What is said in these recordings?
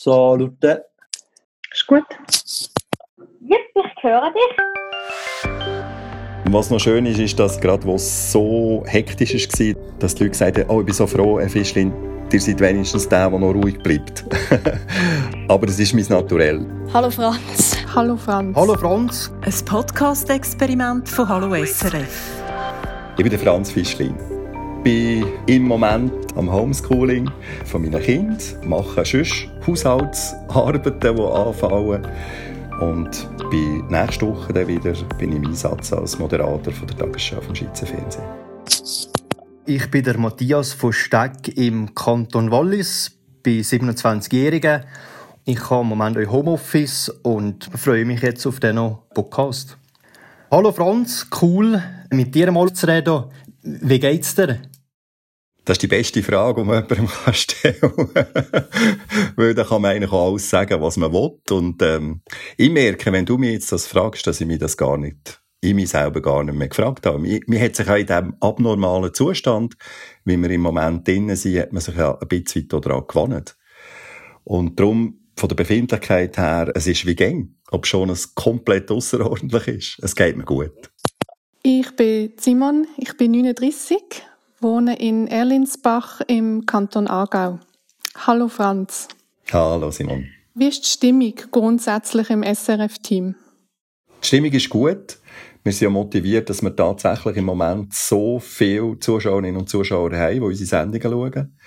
Salute. Ist gut. Yep, ich höre dich. Was noch schön ist, ist, dass gerade wo es so hektisch war, dass die Leute gesagt haben, oh, ich bin so froh, Herr Fischlin, ihr seid wenigstens der, der noch ruhig bleibt. Aber es ist mein Naturell. Hallo Franz. Hallo Franz. Hallo Franz. Ein Podcast-Experiment von Hallo SRF. Ich bin der Franz Fischlin. Ich bin im Moment am Homeschooling von meinen Kindern, mache sonst Haushaltsarbeiten, die anfallen. Und bin nächste Woche dann wieder bin im Einsatz als Moderator von der Tagesschau vom Schweizer Fernsehen. Ich bin der Matthias von Steg im Kanton Wallis, bin 27-Jähriger. Ich habe im Moment ein Homeoffice und freue mich jetzt auf diesen Podcast. Hallo Franz, cool, mit dir mal zu reden. Wie geht's dir? Das ist die beste Frage, die man jemandem stellen kann. Weil da kann man eigentlich auch alles sagen, was man will. Und ähm, ich merke, wenn du mich jetzt das fragst, dass ich mich das gar nicht, ich mich selber gar nicht mehr gefragt habe. Mir hat sich auch in diesem abnormalen Zustand, wie wir im Moment drinnen sind, hat man sich ja ein bisschen daran gewohnt. Und darum, von der Befindlichkeit her, es ist wie Gang, ob schon es komplett außerordentlich ist. Es geht mir gut. Ich bin Simon, ich bin 39, wohne in Erlinsbach im Kanton Aargau. Hallo Franz. Hallo Simon. Wie ist die Stimmung grundsätzlich im SRF-Team? Die Stimmung ist gut. Wir sind ja motiviert, dass wir tatsächlich im Moment so viele Zuschauerinnen und Zuschauer haben, die unsere Sendungen schauen.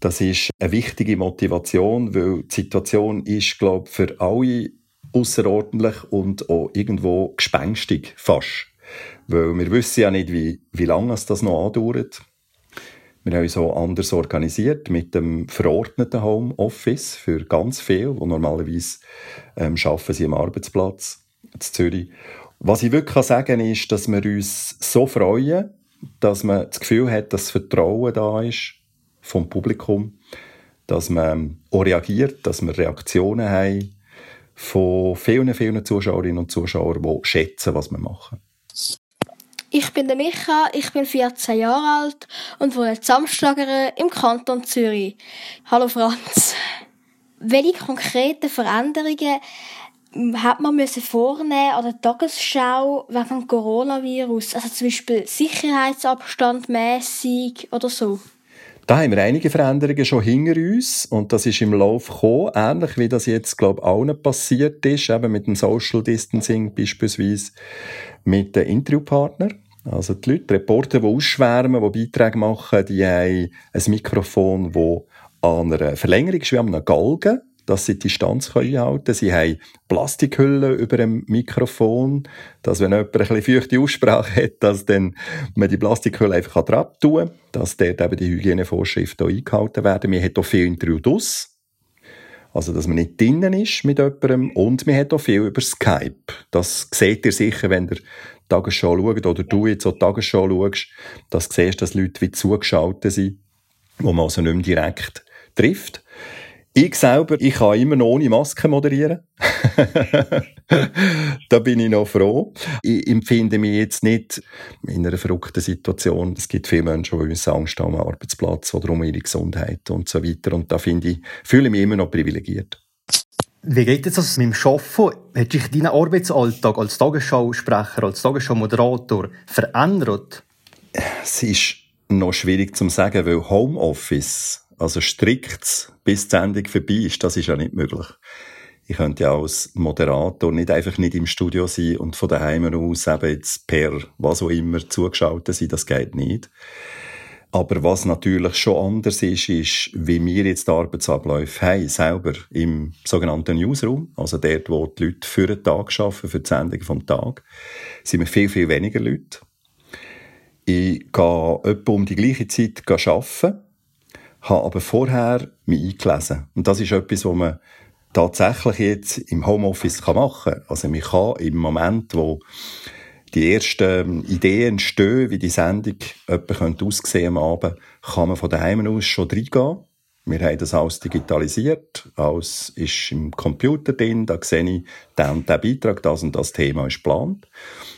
Das ist eine wichtige Motivation, weil die Situation ist, glaube ich, für alle außerordentlich und auch irgendwo gespenstig fast. Weil wir wissen ja nicht, wie, wie lange es das noch andauert. Wir haben uns so anders organisiert mit dem verordneten Homeoffice für ganz viel, wo normalerweise ähm, arbeiten sie am Arbeitsplatz in Zürich. Was ich wirklich sagen kann, ist, dass wir uns so freuen, dass man das Gefühl hat, dass Vertrauen da ist vom Publikum, dass man auch reagiert, dass wir Reaktionen haben von vielen, vielen Zuschauerinnen und Zuschauern, die schätzen, was wir machen. Ich bin der Micha, ich bin 14 Jahre alt und wohne in im Kanton Zürich. Hallo Franz. Welche konkreten Veränderungen hat man müssen vornehmen an der Tagesschau wegen dem Coronavirus? Also zum Beispiel Sicherheitsabstand mäßig oder so? Da haben wir einige Veränderungen schon hinter uns und das ist im Lauf gekommen, ähnlich wie das jetzt, glaube ich, allen passiert ist, eben mit dem Social Distancing beispielsweise mit den Interviewpartnern. Also die Leute, die Reporter, die ausschwärmen, die Beiträge machen, die haben ein Mikrofon, das an einer Verlängerung ist, wie an einem Galgen, dass sie die Distanz einhalten können. Sie haben Plastikhüllen über dem Mikrofon, dass wenn jemand ein bisschen feuchte Aussprache hat, dass dann man die Plastikhülle einfach dran tun kann, dass dort eben die Hygienevorschriften eingehalten werden. Wir haben auch viel aus. Also, dass man nicht drinnen ist mit jemandem. Und wir haben auch viel über Skype. Das seht ihr sicher, wenn ihr Tagesschau schaut oder du jetzt auch Tagesschau schaust, dass du siehst, dass Leute wie zugeschaltet sind, wo man also nicht mehr direkt trifft. Ich selber, ich kann immer noch ohne Maske moderieren. da bin ich noch froh. Ich empfinde mich jetzt nicht in einer verrückten Situation. Es gibt viele Menschen, die uns Angst haben am Arbeitsplatz oder um ihre Gesundheit und so weiter. Und da finde ich, fühle ich mich immer noch privilegiert. Wie geht es mit dem Arbeiten? Hat sich dein Arbeitsalltag als Tagesschausprecher, als Tagesschau-Moderator verändert? Es ist noch schwierig zu sagen, weil Homeoffice, also strikt bis die Sendung vorbei ist, das ist ja nicht möglich. Ich könnte ja als Moderator nicht einfach nicht im Studio sein und von daheim aus eben jetzt per was auch immer zugeschaltet sein, das geht nicht. Aber was natürlich schon anders ist, ist, wie wir jetzt die Arbeitsabläufe haben, selber im sogenannten Newsroom, also dort, wo die Leute für den Tag arbeiten, für die Sendung vom Tag, sind wir viel, viel weniger Leute. Ich gehe etwa um die gleiche Zeit arbeiten, habe aber vorher mich eingelesen. Und das ist etwas, was man tatsächlich jetzt im Homeoffice machen kann. Also man kann im Moment, wo die ersten Ideen entstehen, wie die Sendung etwa aussehen am Abend, kann man von daheim aus schon reingehen Wir haben das alles digitalisiert, alles ist im Computer drin, da sehe ich, der und der Beitrag, das und das Thema ist geplant.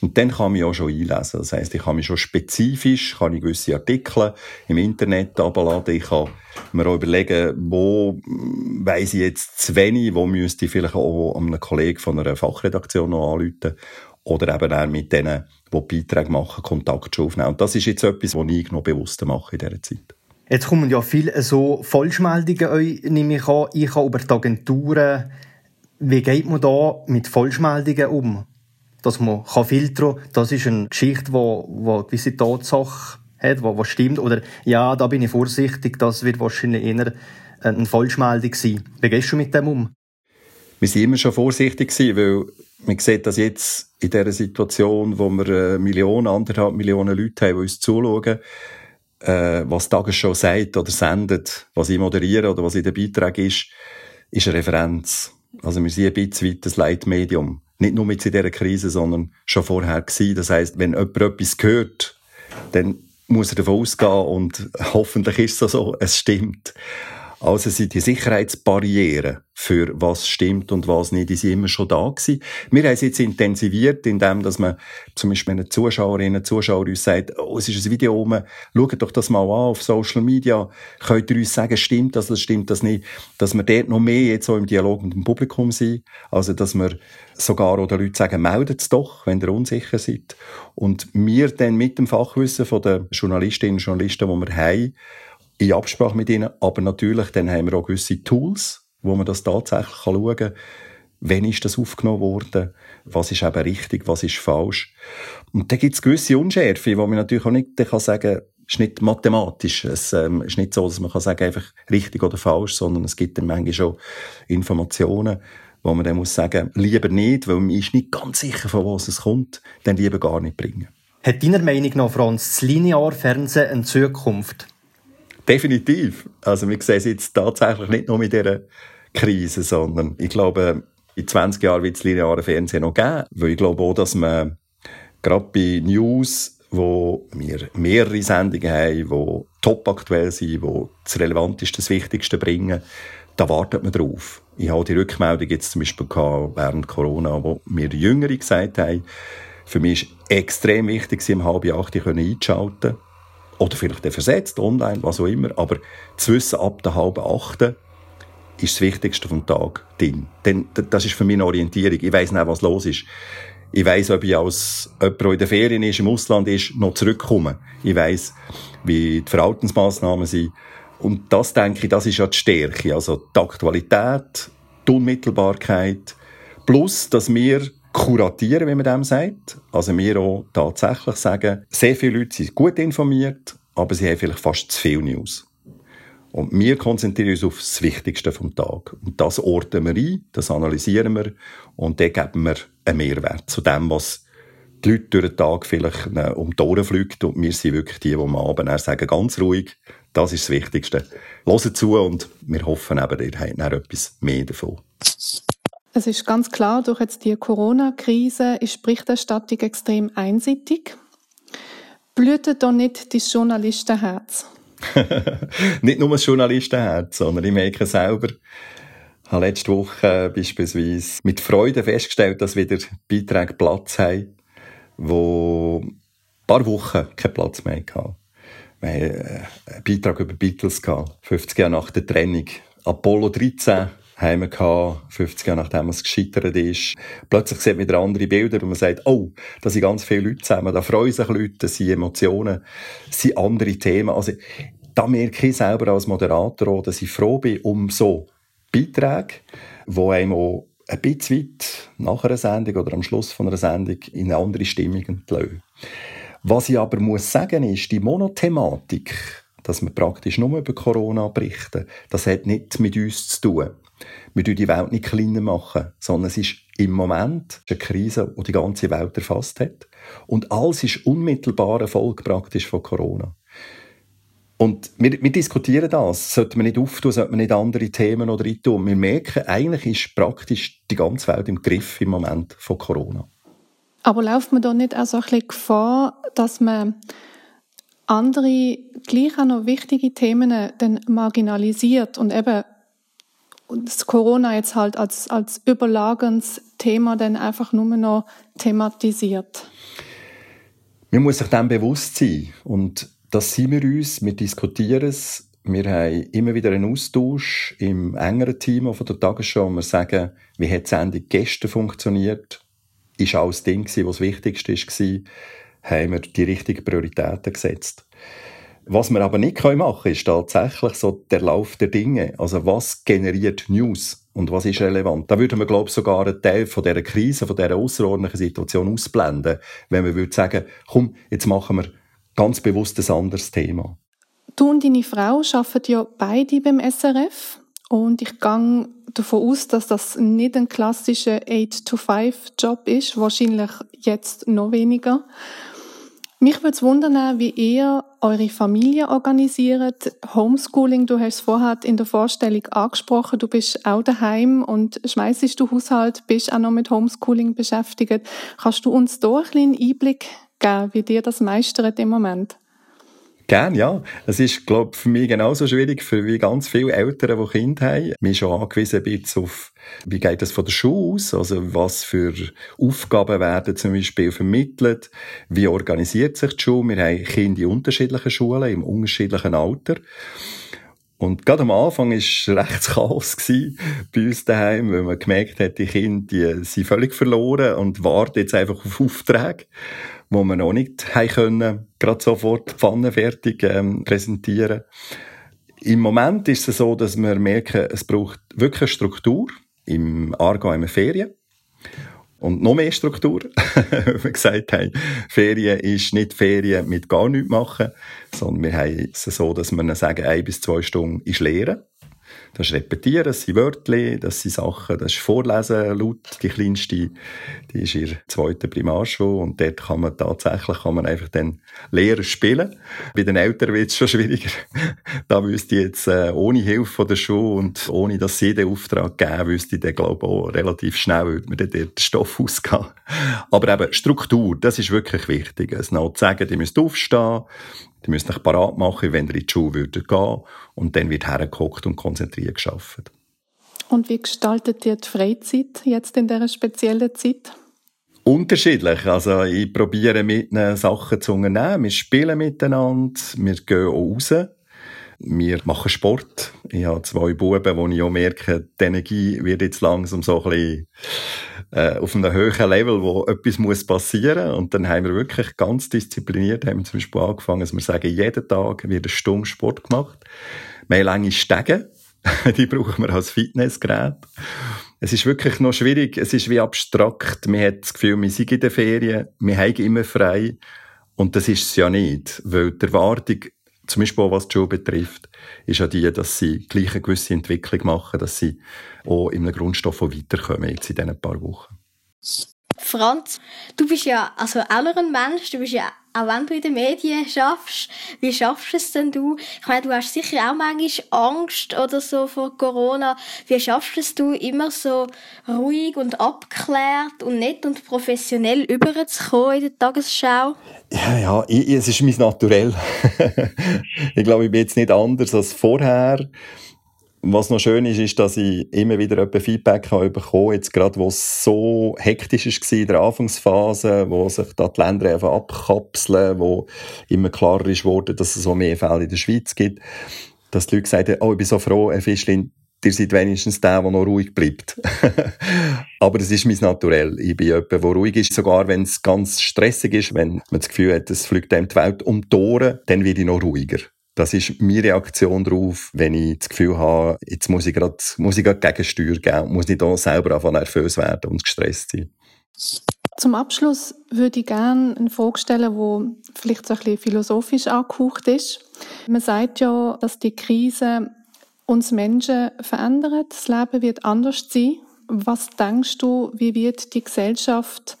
Und dann kann ich auch schon einlesen. Das heisst, ich kann mich schon spezifisch, kann ich gewisse Artikel im Internet abladen, ich kann mir auch überlegen, wo weiss ich jetzt zu wenig, wo müsste ich vielleicht auch einem Kollegen von einer Fachredaktion noch anrufen oder eben auch mit denen, die Beiträge machen, Kontakt schon aufnehmen. Und das ist jetzt etwas, was ich noch bewusster mache in dieser Zeit. Jetzt kommen ja viele so Falschmeldungen euch, nehme ich an. Ich habe über die Agenturen. Wie geht man da mit Falschmeldungen um? Dass man filtern kann, das ist eine Geschichte, die, die eine gewisse Tatsache hat, die, die stimmt. Oder, ja, da bin ich vorsichtig, das wird wahrscheinlich eher eine Falschmeldung sein. Wie gehst du mit dem um? Wir waren immer schon vorsichtig, weil man sieht das jetzt in dieser Situation, wo wir äh, Millionen, anderthalb Millionen Leute haben, die uns zuschauen, äh, was die Tagesschau sagt oder sendet, was ich moderiere oder was in der Beitrag ist, ist eine Referenz. Also wir sind ein bisschen weit das Leitmedium. Nicht nur mit dieser Krise, sondern schon vorher gewesen. Das heisst, wenn jemand etwas hört, dann muss er davon ausgehen und hoffentlich ist es so, es stimmt. Also sind die Sicherheitsbarrieren für was stimmt und was nicht, die sind immer schon da gewesen. Wir haben es jetzt intensiviert, indem dass man zum Beispiel eine Zuschauerinnen und Zuschauer uns sagt, oh, es ist ein Video rum, schaut doch das mal an auf Social Media, könnt ihr uns sagen, stimmt das, das stimmt das nicht, dass wir dort noch mehr jetzt so im Dialog mit dem Publikum sind, also dass wir sogar oder Leute sagen, meldet es doch, wenn ihr unsicher seid. Und wir dann mit dem Fachwissen von den Journalistinnen und Journalisten, die wir haben, in Absprache mit ihnen. Aber natürlich, dann haben wir auch gewisse Tools, wo man das tatsächlich schauen kann. Wann ist das aufgenommen worden? Was ist eben richtig? Was ist falsch? Und da gibt es gewisse Unschärfe, wo man natürlich auch nicht kann sagen es ist nicht mathematisch. Es ähm, ist nicht so, dass man kann sagen, einfach richtig oder falsch, sondern es gibt dann manchmal schon Informationen, wo man dann muss sagen, lieber nicht, weil man ist nicht ganz sicher, von was es kommt, dann lieber gar nicht bringen. Hat deiner Meinung nach, Franz, das Linearfernsehen eine Zukunft? Definitiv. Also wir sehen es jetzt tatsächlich nicht nur mit dieser Krise, sondern ich glaube, in 20 Jahren wird es lineare Fernsehen noch geben, weil ich glaube auch, dass man gerade bei News, wo wir mehrere Sendungen haben, die top aktuell sind, die das Relevanteste, das Wichtigste bringen, da wartet man drauf. Ich habe die Rückmeldung jetzt zum Beispiel gehabt, während Corona, wo mir Jüngere gesagt haben, für mich ist extrem wichtig, sie um halb acht einschalten oder vielleicht versetzt, online, was auch immer. Aber zu wissen, ab der halben Achten ist das Wichtigste vom Tag drin. Denn das ist für mich eine Orientierung. Ich weiss nicht, was los ist. Ich weiss, ob ich als jemand, der in der Ferien ist, im Ausland ist, noch zurückkomme. Ich weiss, wie die Verhaltensmaßnahmen sind. Und das, denke ich, das ist ja die Stärke. Also die Aktualität, die Unmittelbarkeit, plus, dass wir kuratieren, wie man dem sagt. Also wir auch tatsächlich sagen, sehr viele Leute sind gut informiert, aber sie haben vielleicht fast zu viel News. Und wir konzentrieren uns auf das Wichtigste vom Tag. Und das orten wir ein, das analysieren wir und dann geben wir einen Mehrwert zu dem, was die Leute durch den Tag vielleicht äh, um die Ohren fliegt. Und wir sind wirklich die, die am Abend sagen, ganz ruhig, das ist das Wichtigste. Hören zu und wir hoffen eben, ihr habt dann etwas mehr davon. Es ist ganz klar, durch jetzt die Corona-Krise ist Berichterstattung extrem einseitig. Blühtet da nicht das Journalistenherz? nicht nur das Journalistenherz, sondern ich merke selber, ich habe letzte Woche beispielsweise mit Freude festgestellt, dass wieder Beiträge Platz haben, wo ein paar Wochen keinen Platz mehr hatten. Wir hatten äh, einen Beitrag über Beatles, 50 Jahre nach der Trennung. Apollo 13 wir gehabt, 50 Jahre nachdem es gescheitert ist. Plötzlich sieht man wieder andere Bilder und man sagt, oh, da sind ganz viele Leute zusammen, da freuen sich Leute, das sind Emotionen, das sind andere Themen. Also, da merke ich selber als Moderator auch, dass ich froh bin um so Beiträge, wo einem auch ein bisschen weit nach einer Sendung oder am Schluss von einer Sendung in eine andere Stimmung entlösen. Was ich aber muss sagen ist, die Monothematik, dass wir praktisch nur über Corona berichten, das hat nicht mit uns zu tun. Wir machen die Welt nicht kleiner machen, sondern es ist im Moment eine Krise, die die ganze Welt erfasst hat. Und alles ist unmittelbare Folge praktisch von Corona. Und wir, wir diskutieren das. Sollte man nicht auftun, sollte man nicht andere Themen oder tun. Wir merken, eigentlich ist praktisch die ganze Welt im Griff im Moment von Corona. Aber läuft man da nicht auch so ein bisschen Gefahr, dass man andere gleich auch noch wichtige Themen dann marginalisiert und eben das Corona jetzt halt als, als überlagendes Thema dann einfach nur noch thematisiert. Man muss sich dem bewusst sein und das sind wir uns, wir diskutieren es, wir haben immer wieder einen Austausch im engeren Team von der Tagesschau, wir sagen, wie hat die Sendung gestern funktioniert, ist alles Ding was das Wichtigste war, haben wir die richtigen Prioritäten gesetzt. Was wir aber nicht machen können, ist tatsächlich so der Lauf der Dinge. Also was generiert News und was ist relevant? Da würden wir, glaube ich, sogar einen Teil von dieser Krise, von dieser außerordentlichen Situation ausblenden, wenn wir würden sagen, komm, jetzt machen wir ganz bewusst ein anderes Thema. Du und deine Frau arbeiten ja beide beim SRF und ich gehe davon aus, dass das nicht ein klassischer 8-to-5-Job ist, wahrscheinlich jetzt noch weniger. Mich würde es wundern, wie ihr eure Familie organisiert. Homeschooling, du hast es vorher in der Vorstellung angesprochen, du bist auch daheim und schmeißt du Haushalt, bist auch noch mit Homeschooling beschäftigt. Kannst du uns da einen kleinen Einblick geben, wie dir das meistert im Moment? Gern, ja. Es ist, glaube ich, für mich genauso schwierig für wie ganz viele Eltern, die Kinder haben. Wir sind schon angewiesen ein auf, wie geht das von der Schule aus? Also, was für Aufgaben werden zum Beispiel vermittelt? Wie organisiert sich die Schule? Wir haben Kinder in unterschiedlichen Schulen, im unterschiedlichen Alter. Und gerade am Anfang es recht Chaos bei uns daheim, weil man gemerkt hat, die Kinder die sind völlig verloren und warten jetzt einfach auf Aufträge wo wir noch nicht haben können, gerade sofort die fertig ähm, präsentieren. Im Moment ist es so, dass wir merken, es braucht wirklich eine Struktur. Im Aargau wir Ferien. Und noch mehr Struktur. wir gesagt haben, Ferien ist nicht Ferien mit gar nichts machen, sondern wir haben es so, dass wir sagen, ein bis zwei Stunden ist Lehren. Das ist Repetieren, das sind Wörter, das sind Sachen, das ist Vorlesen laut. Die kleinste, die ist ihr zweiter Primarschule und dort kann man tatsächlich kann man einfach dann Lehrer spielen. Bei den Eltern wird es schon schwieriger. da wüsste ich jetzt äh, ohne Hilfe von der Schule und ohne, dass sie den Auftrag geben, wüsste ich dann glaube ich auch relativ schnell, würde mir dann der Stoff ausgehen. Aber eben Struktur, das ist wirklich wichtig. Es noch zu sagen, die müsst aufstehen, die müssen sich parat machen, wenn ihr in die Schule würdet gehen und dann wird hergeguckt und konzentriert geschaffen. Und wie gestaltet ihr die Freizeit jetzt in dieser speziellen Zeit? Unterschiedlich. Also, ich probiere mit ihnen Sachen zu unternehmen. Wir spielen miteinander, wir gehen auch raus. Wir machen Sport. Ich habe zwei Buben, wo ich auch merke, die Energie wird jetzt langsam so ein bisschen äh, auf einem höheren Level, wo etwas muss passieren Und dann haben wir wirklich ganz diszipliniert, haben wir zum Beispiel angefangen, dass wir sagen, jeden Tag wird eine Stunde Sport gemacht. Wir haben lange Stege, die brauchen wir als Fitnessgerät. Es ist wirklich noch schwierig, es ist wie abstrakt. Man hat das Gefühl, wir sind in den Ferien, wir haben immer frei. Und das ist es ja nicht, weil die Erwartung zum Beispiel auch was die Schule betrifft, ist ja die, dass sie gleich eine gewisse Entwicklung machen, dass sie auch in einem Grundstoff weiterkommen jetzt in diesen paar Wochen. Franz, du bist ja also auch noch ein Mensch, du bist ja auch wenn du in den Medien schaffst, wie schaffst es denn du? Ich meine, du hast sicher auch manchmal Angst oder so vor Corona. Wie schaffst du es du, immer so ruhig und abgeklärt und nett und professionell überzukommen in der Tagesschau? Ja, ja, ich, es ist mein Naturell. ich glaube, ich bin jetzt nicht anders als vorher. Was noch schön ist, ist, dass ich immer wieder etwas Feedback habe bekommen jetzt gerade, wo es so hektisch war in der Anfangsphase, wo sich da die Länder einfach abkapseln, wo immer klarer ist worden, dass es so mehr Fälle in der Schweiz gibt, dass die Leute sagen, oh, ich bin so froh, Herr Fischlin, ihr seid wenigstens der, der noch ruhig bleibt. Aber das ist mein Naturell. Ich bin jemand, der ruhig ist, sogar wenn es ganz stressig ist, wenn man das Gefühl hat, es fliegt einem die Welt um die Ohren, dann werde ich noch ruhiger. Das ist meine Reaktion darauf, wenn ich das Gefühl habe, jetzt muss ich gerade, muss ich gerade Gegensteuer geben, muss ich da selber einfach nervös werden und gestresst sein. Zum Abschluss würde ich gerne eine Frage stellen, die vielleicht so ein bisschen philosophisch angehaucht ist. Man sagt ja, dass die Krise uns Menschen verändert. Das Leben wird anders sein. Was denkst du, wie wird die Gesellschaft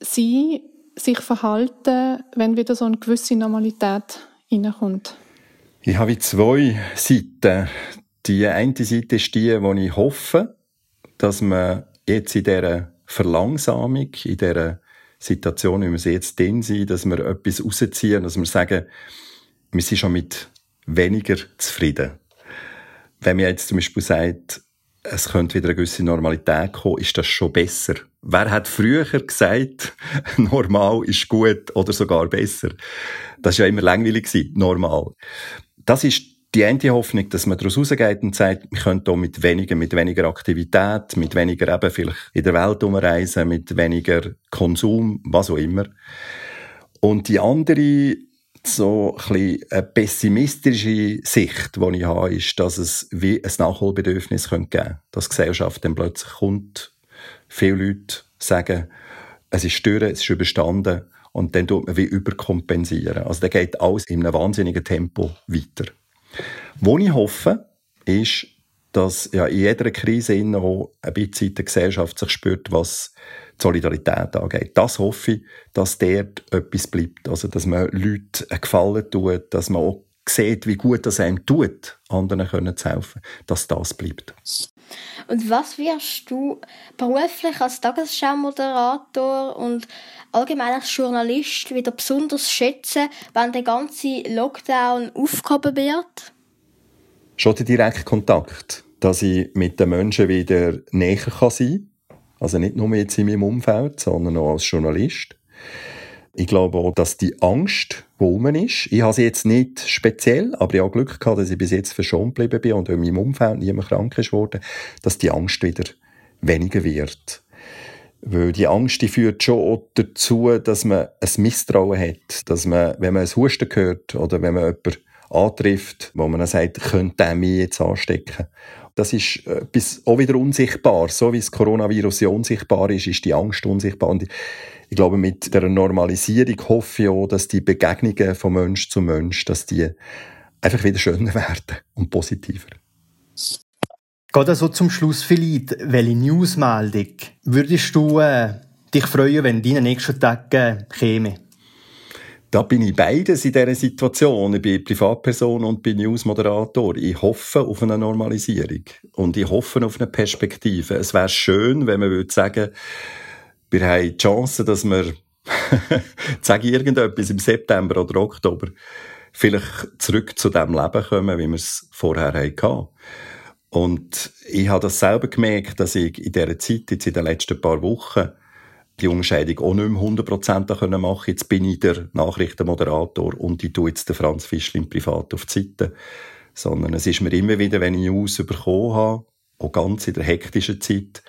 sein, sich verhalten, wenn wieder so eine gewisse Normalität hineinkommt? Ich habe zwei Seiten. Die eine Seite ist die, wo ich hoffe, dass man jetzt in dieser Verlangsamung, in dieser Situation, wie wir sie jetzt drin sind, dass wir etwas rausziehen, dass wir sagen, wir sind schon mit weniger zufrieden. Wenn man jetzt zum Beispiel sagt, es könnte wieder eine gewisse Normalität kommen, ist das schon besser. Wer hat früher gesagt, normal ist gut oder sogar besser? Das war ja immer langweilig, normal. Das ist die eine Hoffnung, dass man daraus rausgeht und sagt, wir können hier mit weniger, mit weniger Aktivität, mit weniger eben vielleicht in der Welt umreisen, mit weniger Konsum, was auch immer. Und die andere so ein eine pessimistische Sicht, die ich habe, ist, dass es wie ein Nachholbedürfnis geben könnte. Dass die Gesellschaft dann plötzlich kommt, viele Leute sagen, es ist störend, es ist überstanden und dann tut man wie überkompensieren. Also da geht alles in einem wahnsinnigen Tempo weiter. Wo ich hoffe, ist, dass ja in jeder Krise auch ein bisschen die Gesellschaft sich spürt, was die Solidarität angeht. Das hoffe ich, dass dort etwas bleibt. Also, dass man Leuten einen Gefallen tut, dass man auch sieht, wie gut das einem tut, anderen können zu helfen, dass das bleibt. Und was wirst du beruflich als Tagesschau-Moderator und allgemein als Journalist wieder besonders schätzen, wenn der ganze Lockdown aufgehoben wird? Schon der direkte Kontakt, dass ich mit den Menschen wieder näher sein kann also nicht nur jetzt in meinem Umfeld, sondern auch als Journalist. Ich glaube auch, dass die Angst, rum ist, ich habe sie jetzt nicht speziell, aber ich habe Glück gehabt, dass ich bis jetzt verschont geblieben bin und in meinem Umfeld niemand krank ist worden, dass die Angst wieder weniger wird. Weil die Angst, die führt schon auch dazu, dass man ein Misstrauen hat, dass man, wenn man ein Husten hört oder wenn man jemanden antrifft, wo man dann sagt, könnte der mich jetzt anstecken. Das ist etwas auch wieder unsichtbar. So wie das Coronavirus ja unsichtbar ist, ist die Angst unsichtbar. Und ich glaube, mit der Normalisierung hoffe ich auch, dass die Begegnungen von Mensch zu Mensch, dass die einfach wieder schöner werden und positiver. Geht also zum Schluss vielleicht, welche Newsmeldung würdest du äh, dich freuen, wenn deine nächsten Tage käme? Da bin ich beides in dieser Situation. Ich bin Privatperson und bin Newsmoderator. Ich hoffe auf eine Normalisierung. Und ich hoffe auf eine Perspektive. Es wäre schön, wenn man würde sagen, wir haben die Chance, dass wir, sage ich irgendetwas im September oder Oktober, vielleicht zurück zu dem Leben kommen, wie wir es vorher hatten. Und ich habe das selber gemerkt, dass ich in dieser Zeit, jetzt in den letzten paar Wochen, die Unterscheidung auch nicht mehr 100% machen Jetzt bin ich der Nachrichtenmoderator und ich tue jetzt den Franz Fischlin privat auf die Seite. Sondern es ist mir immer wieder, wenn ich News bekommen habe, auch ganz in der hektischen Zeit,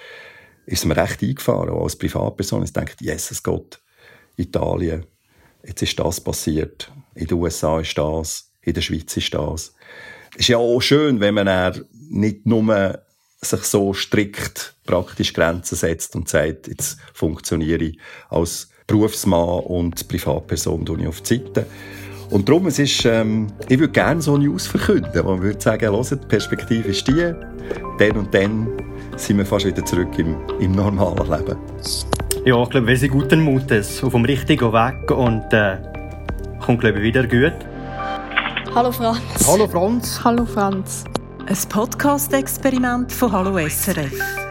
ist mir recht eingefahren, auch als Privatperson. Ich denke, Jesus Gott, Italien, jetzt ist das passiert. In den USA ist das, in der Schweiz ist das. Es ist ja auch schön, wenn man nicht nur sich so strikt praktisch Grenzen setzt und sagt, jetzt funktioniere ich als Berufsmann und Privatperson ich auf die Seite. Und darum, es ist, ähm, ich würde gerne so News verkünden, wo man würde sagen, die Perspektive ist die, dann und dann sind wir fast wieder zurück im, im normalen Leben. Ja, ich glaube, wir sind guten Mutes, auf dem richtigen Weg und äh, kommt, glaube ich, wieder gut. Hallo Franz. Hallo Franz. Hallo Franz. Ein Podcast-Experiment von Hallo SRF.